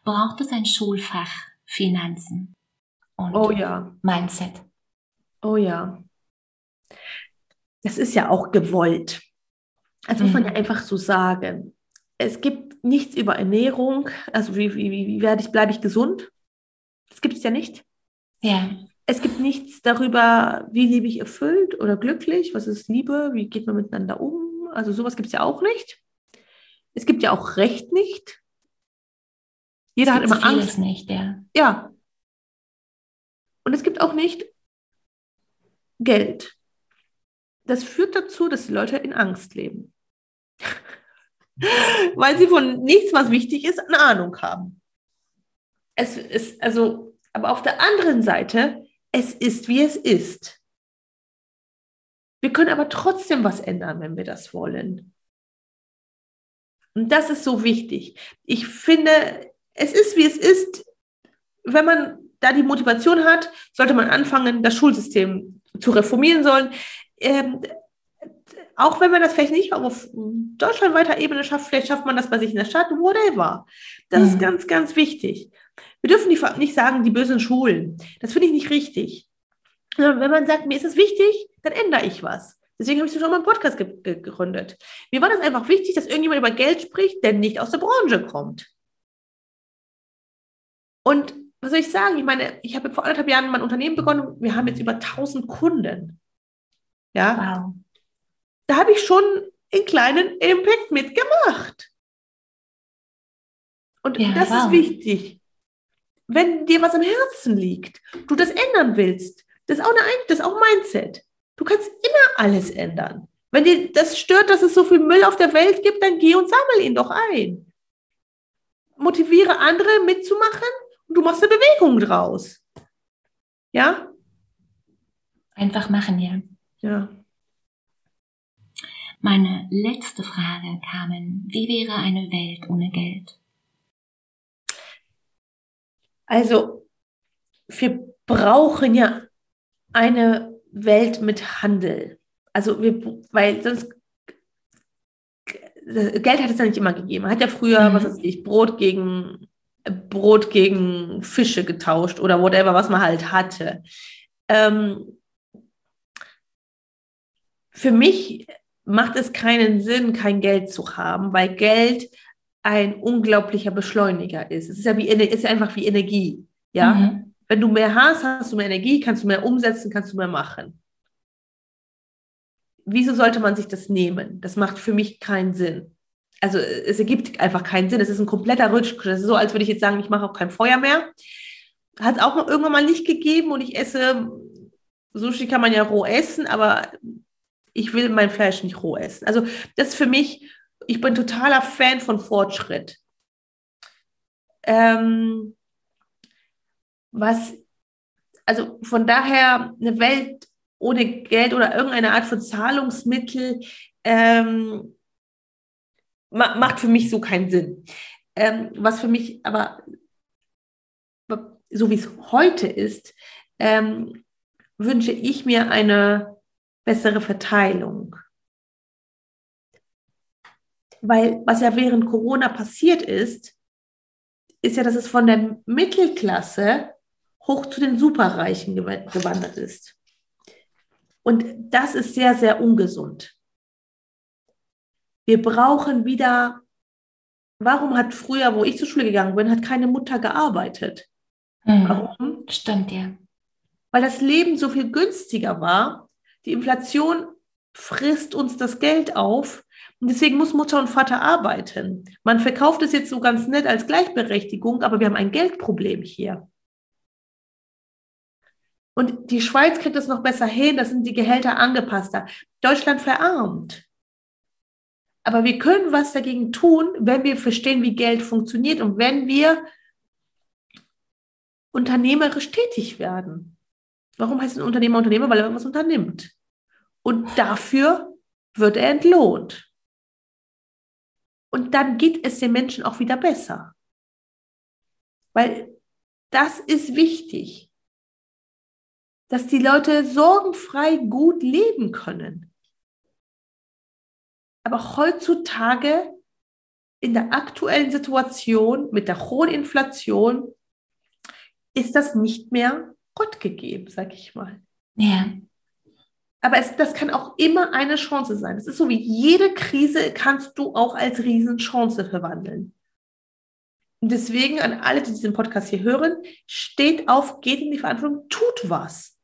Braucht es ein Schulfach Finanzen und oh ja. Mindset? Oh ja. Das ist ja auch gewollt. Das muss man ja mhm. einfach so sagen. Es gibt nichts über Ernährung, also wie, wie, wie werde ich, bleibe ich gesund? Das gibt es ja nicht. Ja. Es gibt nichts darüber, wie lebe ich erfüllt oder glücklich, was ist Liebe, wie geht man miteinander um. Also sowas gibt es ja auch nicht. Es gibt ja auch Recht nicht. Jeder hat immer Angst. nicht, ja. Ja. Und es gibt auch nicht Geld. Das führt dazu, dass die Leute in Angst leben. [LAUGHS] Weil sie von nichts, was wichtig ist, eine Ahnung haben. Es ist, also, aber auf der anderen Seite, es ist, wie es ist. Wir können aber trotzdem was ändern, wenn wir das wollen. Und das ist so wichtig. Ich finde, es ist, wie es ist. Wenn man da die Motivation hat, sollte man anfangen, das Schulsystem zu reformieren sollen. Ähm, auch wenn man das vielleicht nicht auf deutschlandweiter Ebene schafft, vielleicht schafft man das bei sich in der Stadt, whatever. Das mhm. ist ganz, ganz wichtig. Wir dürfen nicht sagen, die bösen Schulen. Das finde ich nicht richtig. Wenn man sagt, mir ist es wichtig, dann ändere ich was. Deswegen habe ich schon mal einen Podcast ge gegründet. Mir war das einfach wichtig, dass irgendjemand über Geld spricht, der nicht aus der Branche kommt. Und was soll ich sagen? Ich meine, ich habe vor anderthalb Jahren mein Unternehmen begonnen. Wir haben jetzt über 1000 Kunden. Ja. Wow. Da habe ich schon einen kleinen Impact mitgemacht. Und ja, das wow. ist wichtig. Wenn dir was am Herzen liegt, du das ändern willst, das ist auch, eine, das ist auch Mindset. Du kannst immer alles ändern. Wenn dir das stört, dass es so viel Müll auf der Welt gibt, dann geh und sammel ihn doch ein. Motiviere andere mitzumachen und du machst eine Bewegung draus. Ja? Einfach machen, ja. Ja. Meine letzte Frage, Carmen. Wie wäre eine Welt ohne Geld? Also, wir brauchen ja eine Welt mit Handel. Also, wir, weil sonst Geld hat es ja nicht immer gegeben. Man hat ja früher, mhm. was weiß ich, Brot gegen Brot gegen Fische getauscht oder whatever, was man halt hatte. Ähm, für mich macht es keinen Sinn, kein Geld zu haben, weil Geld ein unglaublicher Beschleuniger ist. Es ist ja, wie, ist ja einfach wie Energie. Ja? Mhm. Wenn du mehr hast, hast du mehr Energie, kannst du mehr umsetzen, kannst du mehr machen. Wieso sollte man sich das nehmen? Das macht für mich keinen Sinn also es ergibt einfach keinen Sinn. Es ist ein kompletter Rutsch. Das ist so, als würde ich jetzt sagen, ich mache auch kein Feuer mehr. Hat es auch noch irgendwann mal nicht gegeben und ich esse, Sushi kann man ja roh essen, aber ich will mein Fleisch nicht roh essen. Also das ist für mich, ich bin totaler Fan von Fortschritt. Ähm, was, also von daher eine Welt ohne Geld oder irgendeine Art von Zahlungsmittel, ähm, macht für mich so keinen Sinn. Ähm, was für mich aber, so wie es heute ist, ähm, wünsche ich mir eine bessere Verteilung. Weil was ja während Corona passiert ist, ist ja, dass es von der Mittelklasse hoch zu den Superreichen gewandert ist. Und das ist sehr, sehr ungesund. Wir brauchen wieder, warum hat früher, wo ich zur Schule gegangen bin, hat keine Mutter gearbeitet? Mhm. Warum? Stimmt, ja. Weil das Leben so viel günstiger war. Die Inflation frisst uns das Geld auf. Und deswegen muss Mutter und Vater arbeiten. Man verkauft es jetzt so ganz nett als Gleichberechtigung, aber wir haben ein Geldproblem hier. Und die Schweiz kriegt es noch besser hin, da sind die Gehälter angepasster. Deutschland verarmt. Aber wir können was dagegen tun, wenn wir verstehen, wie Geld funktioniert und wenn wir unternehmerisch tätig werden. Warum heißt ein Unternehmer Unternehmer? Weil er was unternimmt. Und dafür wird er entlohnt. Und dann geht es den Menschen auch wieder besser. Weil das ist wichtig, dass die Leute sorgenfrei gut leben können. Aber heutzutage in der aktuellen Situation mit der hohen Inflation ist das nicht mehr Gott gegeben, sag ich mal. Ja. Aber es, das kann auch immer eine Chance sein. Es ist so wie jede Krise kannst du auch als Riesenchance verwandeln. Und deswegen an alle, die diesen Podcast hier hören, steht auf, geht in die Verantwortung, tut was.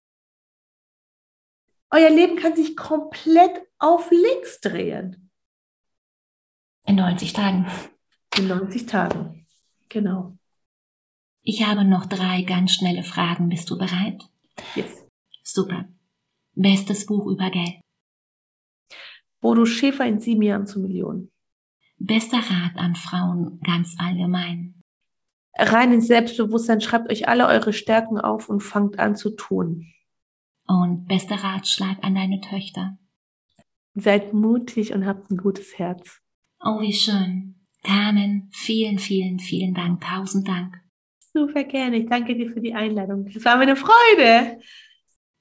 Euer Leben kann sich komplett auf links drehen. In 90 Tagen. In 90 Tagen. Genau. Ich habe noch drei ganz schnelle Fragen. Bist du bereit? Yes. Super. Bestes Buch über Geld. Bodo Schäfer in sieben Jahren zu Millionen. Bester Rat an Frauen ganz allgemein. Rein ins Selbstbewusstsein, schreibt euch alle eure Stärken auf und fangt an zu tun. Und bester Ratschlag an deine Töchter. Seid mutig und habt ein gutes Herz. Oh, wie schön. Carmen, vielen, vielen, vielen Dank. Tausend Dank. Super gerne. Ich danke dir für die Einladung. Das war mir eine Freude.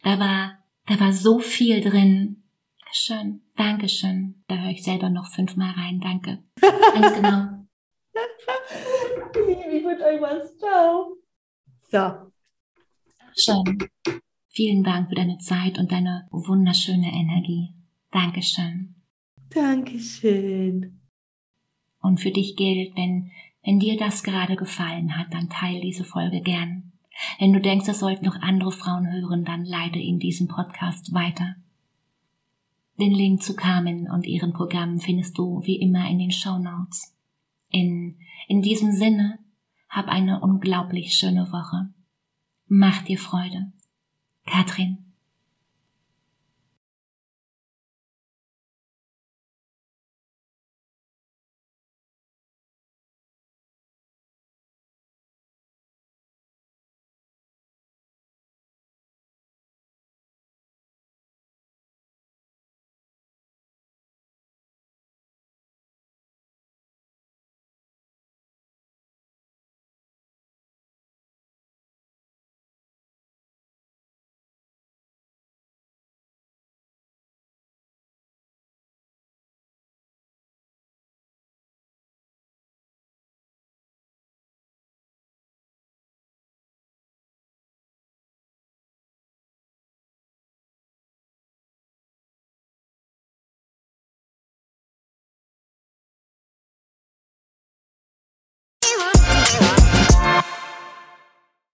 Da war, da war so viel drin. Schön. Dankeschön. Da höre ich selber noch fünfmal rein. Danke. Ganz genau. [LAUGHS] ich wünsche euch was. Ciao. So. Schön. Vielen Dank für deine Zeit und deine wunderschöne Energie. Dankeschön. Dankeschön. Und für dich gilt, wenn, wenn dir das gerade gefallen hat, dann teile diese Folge gern. Wenn du denkst, es sollten noch andere Frauen hören, dann leite in diesem Podcast weiter. Den Link zu Carmen und ihren Programmen findest du wie immer in den Show Notes. In, in diesem Sinne, hab eine unglaublich schöne Woche. Mach dir Freude. Katrin.